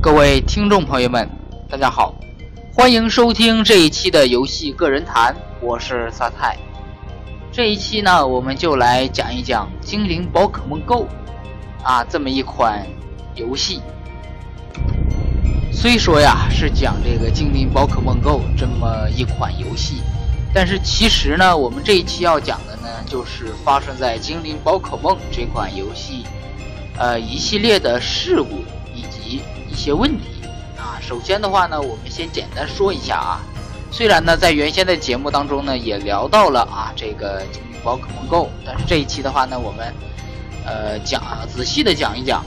各位听众朋友们，大家好，欢迎收听这一期的游戏个人谈，我是萨泰。这一期呢，我们就来讲一讲《精灵宝可梦 Go》啊这么一款游戏。虽说呀是讲这个《精灵宝可梦 Go》这么一款游戏，但是其实呢，我们这一期要讲的呢，就是发生在《精灵宝可梦》这款游戏，呃一系列的事故些问题啊。首先的话呢，我们先简单说一下啊。虽然呢，在原先的节目当中呢，也聊到了啊这个《精灵宝可梦 Go》，但是这一期的话呢，我们呃讲仔细的讲一讲。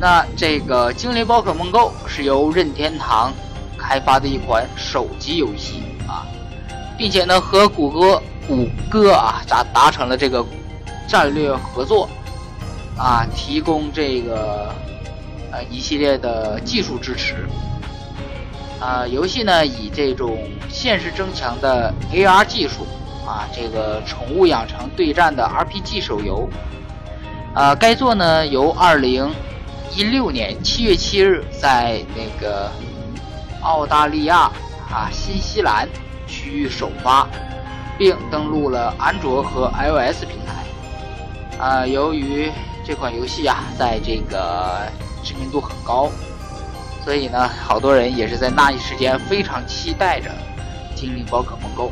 那这个《精灵宝可梦 Go》是由任天堂开发的一款手机游戏啊，并且呢和谷歌谷歌啊达达成了这个战略合作啊，提供这个呃一系列的技术支持啊。游戏呢以这种现实增强的 AR 技术啊，这个宠物养成对战的 RPG 手游啊，该作呢由二零。一六年七月七日，在那个澳大利亚啊、新西兰区域首发，并登陆了安卓和 iOS 平台。啊，由于这款游戏啊，在这个知名度很高，所以呢，好多人也是在那一时间非常期待着《精灵宝可梦 Go》。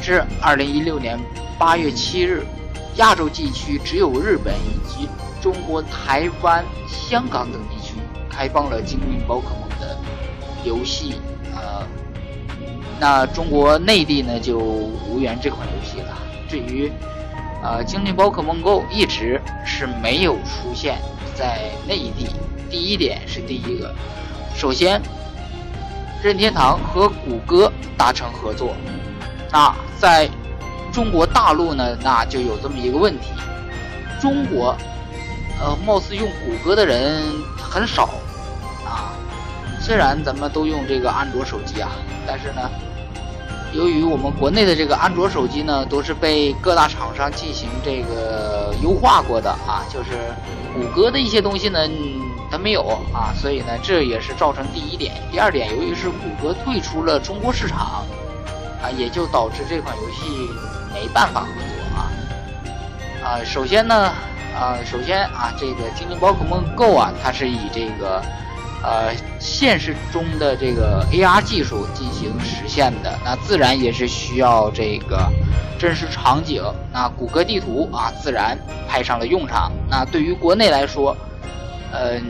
至二零一六年八月七日，亚洲地区只有日本以及。中国台湾、香港等地区开放了《精灵宝可梦》的游戏，呃，那中国内地呢就无缘这款游戏了。至于呃《精灵宝可梦 Go》一直是没有出现在内地。第一点是第一个，首先，任天堂和谷歌达成合作，那在中国大陆呢，那就有这么一个问题，中国。呃，貌似用谷歌的人很少啊。虽然咱们都用这个安卓手机啊，但是呢，由于我们国内的这个安卓手机呢，都是被各大厂商进行这个优化过的啊，就是谷歌的一些东西呢，它没有啊，所以呢，这也是造成第一点。第二点，由于是谷歌退出了中国市场啊，也就导致这款游戏没办法合作啊。啊，首先呢。啊，首先啊，这个《精灵宝可梦 Go》啊，它是以这个呃现实中的这个 AR 技术进行实现的，那自然也是需要这个真实场景。那谷歌地图啊，自然派上了用场。那对于国内来说，嗯，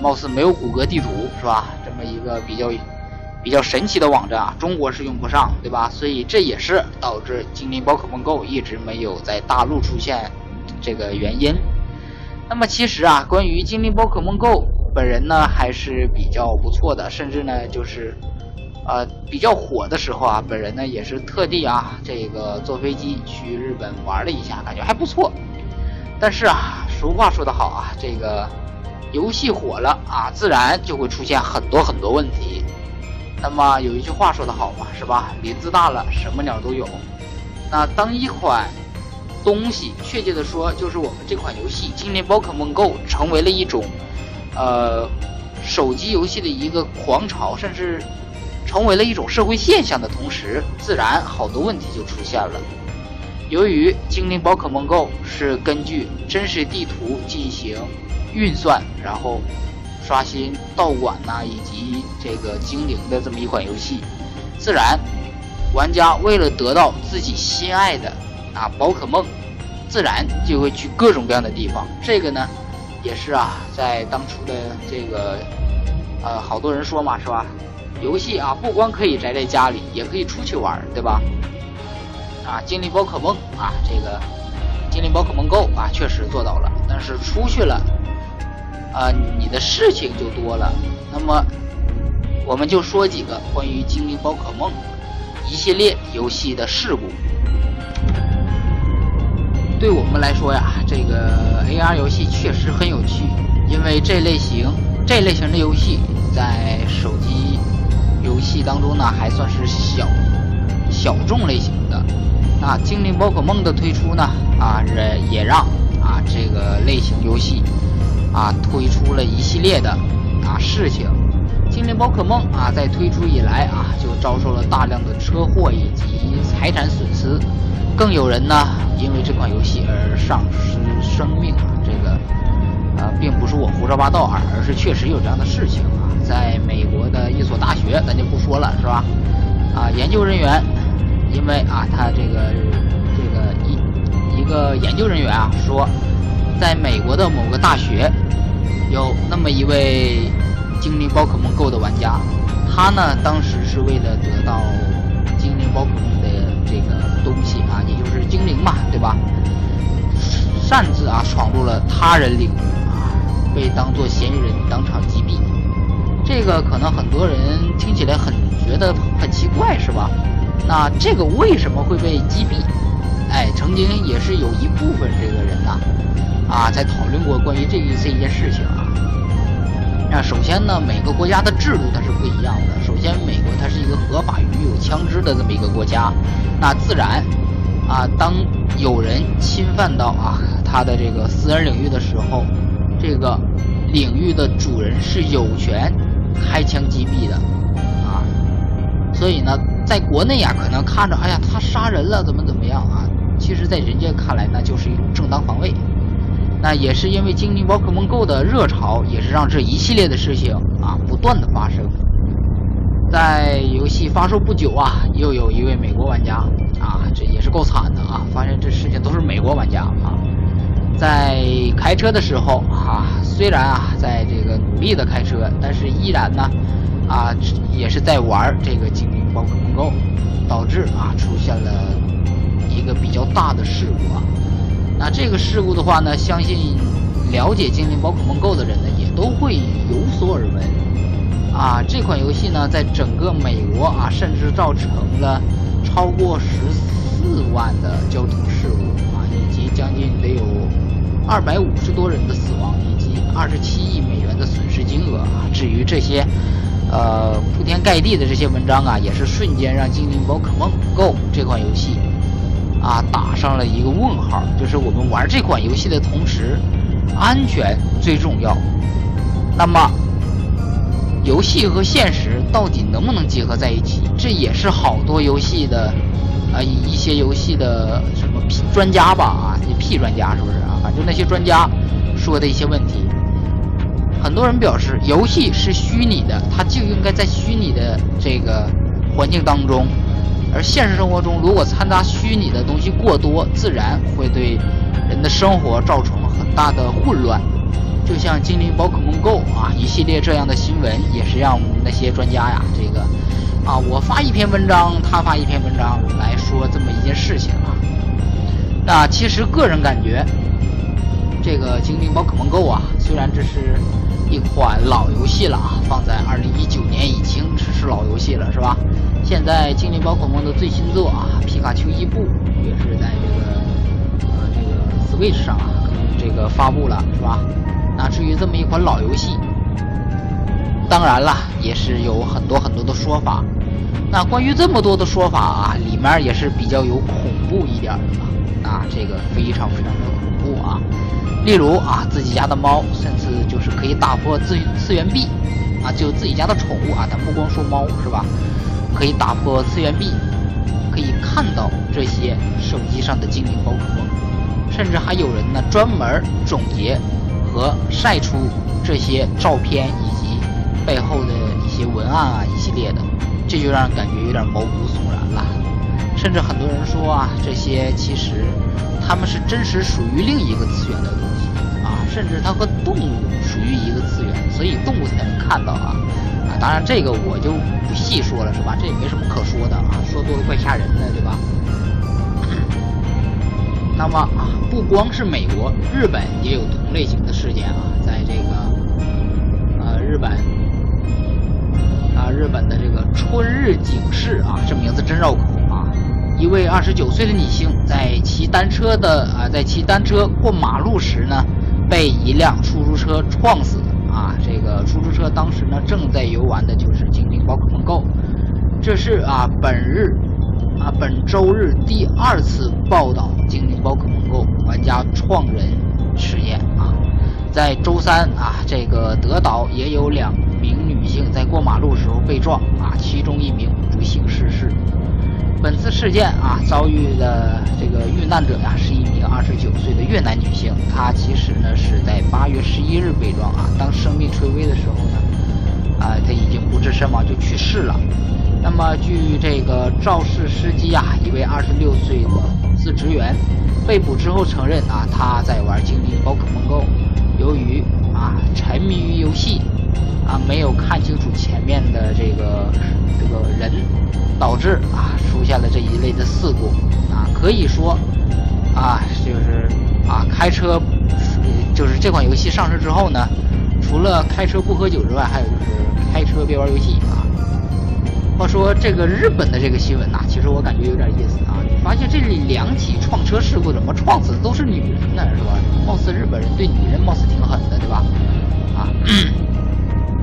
貌似没有谷歌地图是吧？这么一个比较比较神奇的网站啊，中国是用不上，对吧？所以这也是导致《精灵宝可梦 Go》一直没有在大陆出现。这个原因，那么其实啊，关于精灵宝可梦 Go，本人呢还是比较不错的，甚至呢就是，呃比较火的时候啊，本人呢也是特地啊这个坐飞机去日本玩了一下，感觉还不错。但是啊，俗话说得好啊，这个游戏火了啊，自然就会出现很多很多问题。那么有一句话说得好嘛，是吧？林子大了，什么鸟都有。那当一款东西，确切的说，就是我们这款游戏《精灵宝可梦 Go》成为了一种，呃，手机游戏的一个狂潮，甚至成为了一种社会现象的同时，自然好多问题就出现了。由于《精灵宝可梦 Go》是根据真实地图进行运算，然后刷新道馆呐，以及这个精灵的这么一款游戏，自然玩家为了得到自己心爱的。啊，宝可梦自然就会去各种各样的地方。这个呢，也是啊，在当初的这个，呃，好多人说嘛，是吧？游戏啊，不光可以宅在家里，也可以出去玩，对吧？啊，精灵宝可梦啊，这个精灵宝可梦 Go 啊，确实做到了。但是出去了，啊，你的事情就多了。那么，我们就说几个关于精灵宝可梦一系列游戏的事故。对我们来说呀，这个 AR 游戏确实很有趣，因为这类型这类型的游戏在手机游戏当中呢，还算是小小众类型的。那精灵宝可梦的推出呢，啊，也也让啊这个类型游戏啊推出了一系列的啊事情。精灵宝可梦啊在推出以来啊就遭受了大量的车祸以及财产损失，更有人呢因为这款游戏而丧失生命啊这个啊并不是我胡说八道啊，而是确实有这样的事情啊，在美国的一所大学咱就不说了是吧？啊研究人员因为啊他这个这个一一个研究人员啊说。在美国的某个大学，有那么一位精灵宝可梦 GO 的玩家，他呢当时是为了得到精灵宝可梦的这个东西啊，也就是精灵嘛，对吧？擅自啊闯入了他人领域啊，被当作嫌疑人当场击毙。这个可能很多人听起来很觉得很奇怪，是吧？那这个为什么会被击毙？哎，曾经也是有一部分这个人呐。啊，在讨论过关于这一这一件事情。那首先呢，每个国家的制度它是不一样的。首先，美国它是一个合法拥有枪支的这么一个国家，那自然啊，当有人侵犯到啊他的这个私人领域的时候，这个领域的主人是有权开枪击毙的啊。所以呢，在国内呀，可能看着哎呀他杀人了怎么怎么样啊，其实在人家看来那就是一种正当防卫。那也是因为精灵宝可梦 GO 的热潮，也是让这一系列的事情啊不断的发生。在游戏发售不久啊，又有一位美国玩家啊，这也是够惨的啊！发现这事情都是美国玩家啊，在开车的时候啊，虽然啊在这个努力的开车，但是依然呢啊也是在玩这个精灵宝可梦 GO，导致啊出现了一个比较大的事故啊。那这个事故的话呢，相信了解精灵宝可梦 GO 的人呢，也都会有所耳闻。啊，这款游戏呢，在整个美国啊，甚至造成了超过十四万的交通事故啊，以及将近得有二百五十多人的死亡，以及二十七亿美元的损失金额啊。至于这些，呃，铺天盖地的这些文章啊，也是瞬间让精灵宝可梦 GO 这款游戏。啊，打上了一个问号，就是我们玩这款游戏的同时，安全最重要。那么，游戏和现实到底能不能结合在一起？这也是好多游戏的啊，一些游戏的什么专家吧啊，屁专家是不是啊？反正那些专家说的一些问题。很多人表示，游戏是虚拟的，它就应该在虚拟的这个环境当中。而现实生活中，如果掺杂虚拟的东西过多，自然会对人的生活造成很大的混乱。就像《精灵宝可梦 GO》啊，一系列这样的新闻，也是让那些专家呀，这个啊，我发一篇文章，他发一篇文章来说这么一件事情啊。那其实个人感觉，这个《精灵宝可梦 GO》啊，虽然这是一款老游戏了啊，放在2019年已经只是老游戏了，是吧？现在精灵宝可梦的最新作啊，皮卡丘伊布也是在这个呃这个 Switch 上啊，这个发布了是吧？那至于这么一款老游戏，当然了，也是有很多很多的说法。那关于这么多的说法啊，里面也是比较有恐怖一点的吧？啊，这个非常非常的恐怖啊！例如啊，自己家的猫，甚至就是可以打破次次元壁啊，就自己家的宠物啊，咱不光说猫是吧？可以打破次元壁，可以看到这些手机上的精灵宝可梦，甚至还有人呢专门总结和晒出这些照片以及背后的一些文案啊一系列的，这就让人感觉有点毛骨悚然了。甚至很多人说啊，这些其实他们是真实属于另一个次元的东西啊，甚至它和动物属于一个次元，所以动物才能看到啊。当然，这个我就不细说了，是吧？这也没什么可说的啊，说多了怪吓人的，对吧？那么啊，不光是美国，日本也有同类型的事件啊，在这个呃日本啊日本的这个春日警市啊，这名字真绕口啊，一位二十九岁的女性在骑单车的啊在骑单车过马路时呢，被一辆出租车撞死。啊，这个出租车当时呢正在游玩的就是精灵宝可梦 GO，这是啊本日啊本周日第二次报道精灵宝可梦 GO 玩家创人实验啊。在周三啊，这个德岛也有两名女性在过马路时候被撞啊，其中一名不幸逝世。本次事件啊，遭遇的这个遇难者呀，是一名二十九岁的越南女性。她其实呢是在八月十一日被撞啊，当生命垂危的时候呢，啊，她已经不治身亡就去世了。那么据这个肇事司机啊，一位二十六岁的公司职员，被捕之后承认啊，他在玩精灵宝可梦 GO。没有看清楚前面的这个这个人，导致啊出现了这一类的事故啊可以说啊就是啊开车就是这款游戏上市之后呢，除了开车不喝酒之外，还有就是开车别玩游戏啊。话说这个日本的这个新闻呐，其实我感觉有点意思啊。你发现这里两起撞车事故怎么撞死的都是女人呢，是吧？貌似日本人对女人貌似挺狠的，对吧？啊，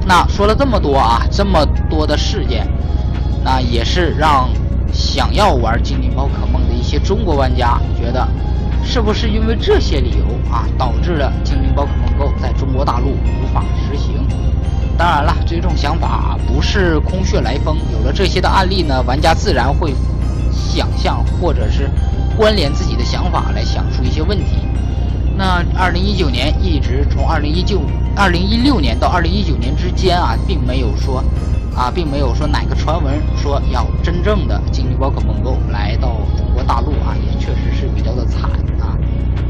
那说了这么多啊，这么多的事件，那也是让想要玩精灵宝可梦的一些中国玩家觉得，是不是因为这些理由啊，导致了精灵宝可梦 GO 在中国大陆无法实行？当然了，这种想法不是空穴来风。有了这些的案例呢，玩家自然会想象或者是关联自己的想法来想出一些问题。那二零一九年一直从二零一九、二零一六年到二零一九年之间啊，并没有说啊，并没有说哪个传闻说要真正的精灵宝可梦 GO 来到中国大陆啊，也确实是比较的惨啊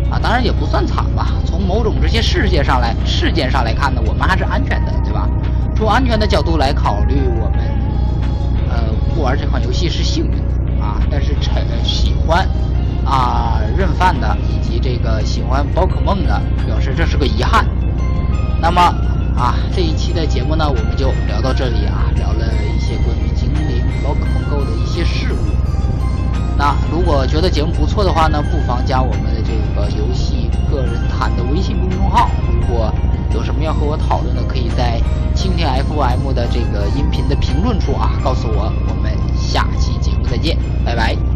啊，当然也不算惨吧。从某种这些事件上来事件上来看呢，我们还是安全的，对吧？从安全的角度来考虑，我们呃不玩这款游戏是幸运的啊，但是陈喜欢啊认饭的以及这个喜欢宝可梦的表示这是个遗憾。那么啊这一期的节目呢，我们就聊到这里啊，聊了一些关于精灵宝可梦 GO 的一些事物。那如果觉得节目不错的话呢，不妨加我们的这个游戏个人谈的微信公众号。如果有什么要和我讨论的，可以在蜻蜓 FM 的这个音频的评论处啊告诉我。我们下期节目再见，拜拜。